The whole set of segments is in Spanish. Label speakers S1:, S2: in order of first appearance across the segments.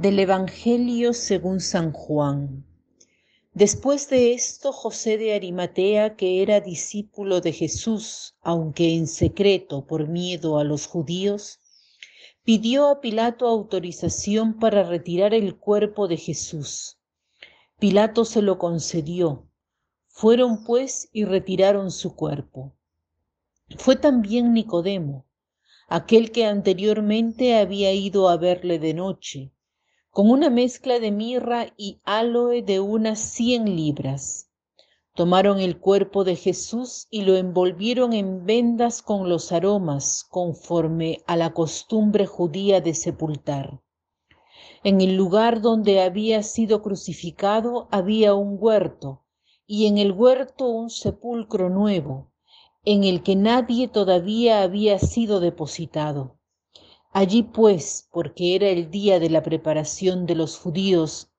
S1: Del Evangelio según San Juan. Después de esto, José de Arimatea, que era discípulo de Jesús, aunque en secreto por miedo a los judíos, pidió a Pilato autorización para retirar el cuerpo de Jesús. Pilato se lo concedió. Fueron pues y retiraron su cuerpo. Fue también Nicodemo, aquel que anteriormente había ido a verle de noche con una mezcla de mirra y aloe de unas cien libras. Tomaron el cuerpo de Jesús y lo envolvieron en vendas con los aromas, conforme a la costumbre judía de sepultar. En el lugar donde había sido crucificado había un huerto, y en el huerto un sepulcro nuevo, en el que nadie todavía había sido depositado. Allí pues, porque era el día de la preparación de los judíos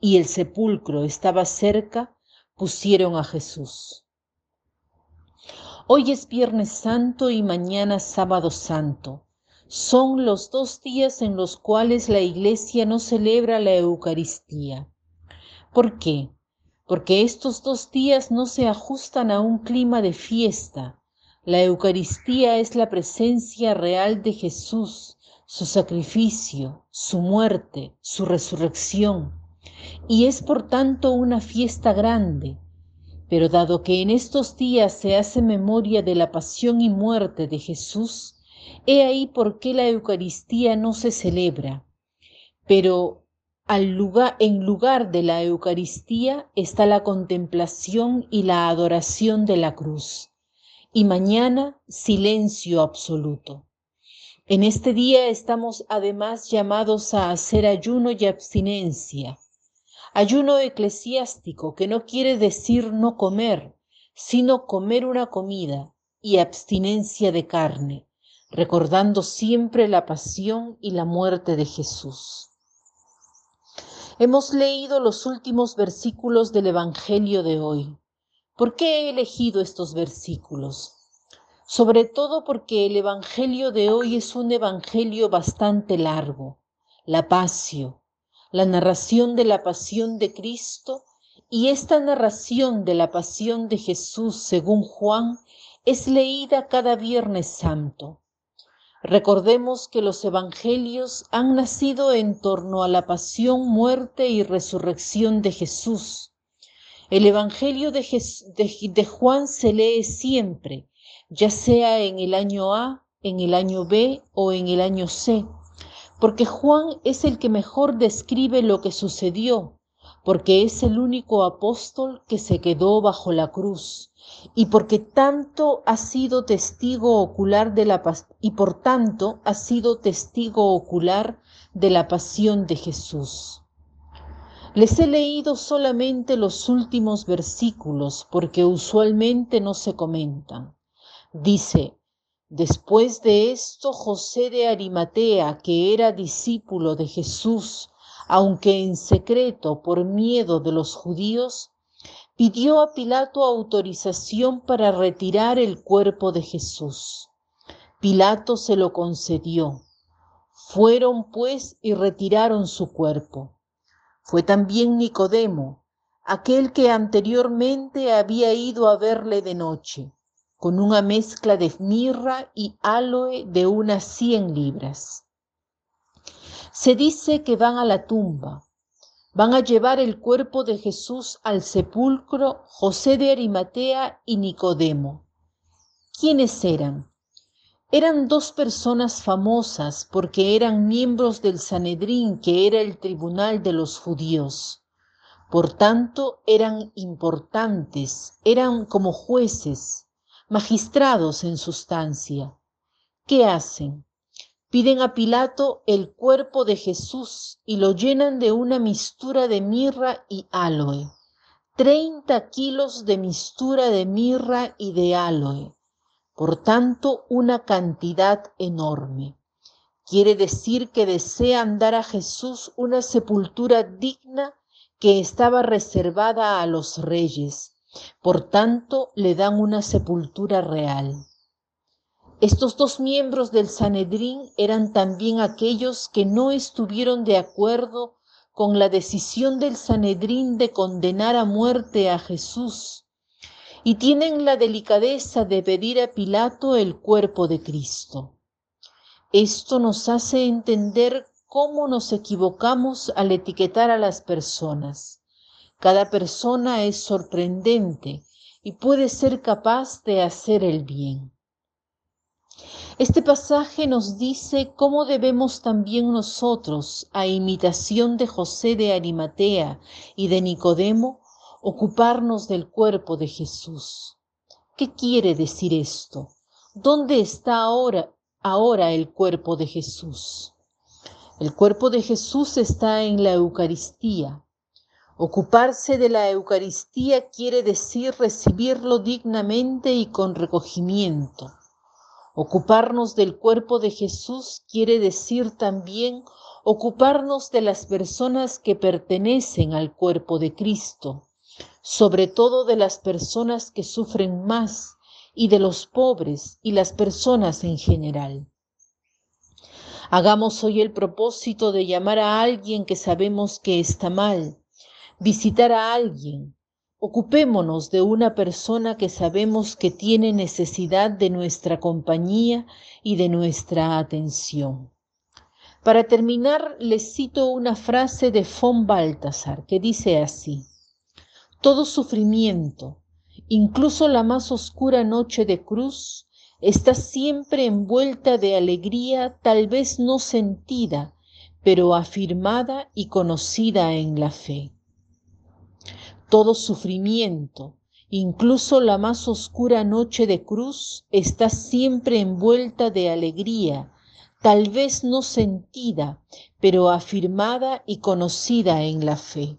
S1: y el sepulcro estaba cerca, pusieron a Jesús. Hoy es Viernes Santo y mañana Sábado Santo. Son los dos días en los cuales la Iglesia no celebra la Eucaristía. ¿Por qué? Porque estos dos días no se ajustan a un clima de fiesta, la Eucaristía es la presencia real de Jesús, su sacrificio, su muerte, su resurrección, y es por tanto una fiesta grande. Pero dado que en estos días se hace memoria de la pasión y muerte de Jesús, he ahí por qué la Eucaristía no se celebra. Pero en lugar de la Eucaristía está la contemplación y la adoración de la cruz y mañana silencio absoluto. En este día estamos además llamados a hacer ayuno y abstinencia. Ayuno eclesiástico que no quiere decir no comer, sino comer una comida y abstinencia de carne, recordando siempre la pasión y la muerte de Jesús. Hemos leído los últimos versículos del Evangelio de hoy. ¿Por qué he elegido estos versículos? Sobre todo porque el Evangelio de hoy es un Evangelio bastante largo, la pasio, la narración de la pasión de Cristo, y esta narración de la pasión de Jesús según Juan es leída cada Viernes Santo. Recordemos que los Evangelios han nacido en torno a la pasión, muerte y resurrección de Jesús el Evangelio de, Juan se lee siempre, ya sea en el año A, en el año B o en el año C, porque Juan es el que mejor describe lo que sucedió, porque es el único apóstol que se quedó bajo la cruz y porque tanto ha sido testigo ocular de la y por tanto ha sido testigo ocular de la pasión de Jesús. Les he leído solamente los últimos versículos porque usualmente no se comentan. Dice, después de esto José de Arimatea, que era discípulo de Jesús, aunque en secreto por miedo de los judíos, pidió a Pilato autorización para retirar el cuerpo de Jesús. Pilato se lo concedió. Fueron pues y retiraron su cuerpo. Fue también Nicodemo, aquel que anteriormente había ido a verle de noche, con una mezcla de mirra y aloe de unas cien libras. Se dice que van a la tumba, van a llevar el cuerpo de Jesús al sepulcro José de Arimatea y Nicodemo. ¿Quiénes eran? Eran dos personas famosas porque eran miembros del Sanedrín, que era el tribunal de los judíos. Por tanto, eran importantes, eran como jueces, magistrados en sustancia. ¿Qué hacen? Piden a Pilato el cuerpo de Jesús y lo llenan de una mistura de mirra y aloe. Treinta kilos de mistura de mirra y de aloe por tanto una cantidad enorme. Quiere decir que desean dar a Jesús una sepultura digna que estaba reservada a los reyes. Por tanto, le dan una sepultura real. Estos dos miembros del Sanedrín eran también aquellos que no estuvieron de acuerdo con la decisión del Sanedrín de condenar a muerte a Jesús y tienen la delicadeza de pedir a Pilato el cuerpo de Cristo. Esto nos hace entender cómo nos equivocamos al etiquetar a las personas. Cada persona es sorprendente y puede ser capaz de hacer el bien. Este pasaje nos dice cómo debemos también nosotros, a imitación de José de Arimatea y de Nicodemo, ocuparnos del cuerpo de Jesús. ¿Qué quiere decir esto? ¿Dónde está ahora, ahora el cuerpo de Jesús? El cuerpo de Jesús está en la Eucaristía. Ocuparse de la Eucaristía quiere decir recibirlo dignamente y con recogimiento. Ocuparnos del cuerpo de Jesús quiere decir también ocuparnos de las personas que pertenecen al cuerpo de Cristo, sobre todo de las personas que sufren más y de los pobres y las personas en general. Hagamos hoy el propósito de llamar a alguien que sabemos que está mal, visitar a alguien. Ocupémonos de una persona que sabemos que tiene necesidad de nuestra compañía y de nuestra atención. Para terminar, les cito una frase de von Baltasar que dice así, Todo sufrimiento, incluso la más oscura noche de cruz, está siempre envuelta de alegría tal vez no sentida, pero afirmada y conocida en la fe. Todo sufrimiento, incluso la más oscura noche de cruz, está siempre envuelta de alegría, tal vez no sentida, pero afirmada y conocida en la fe.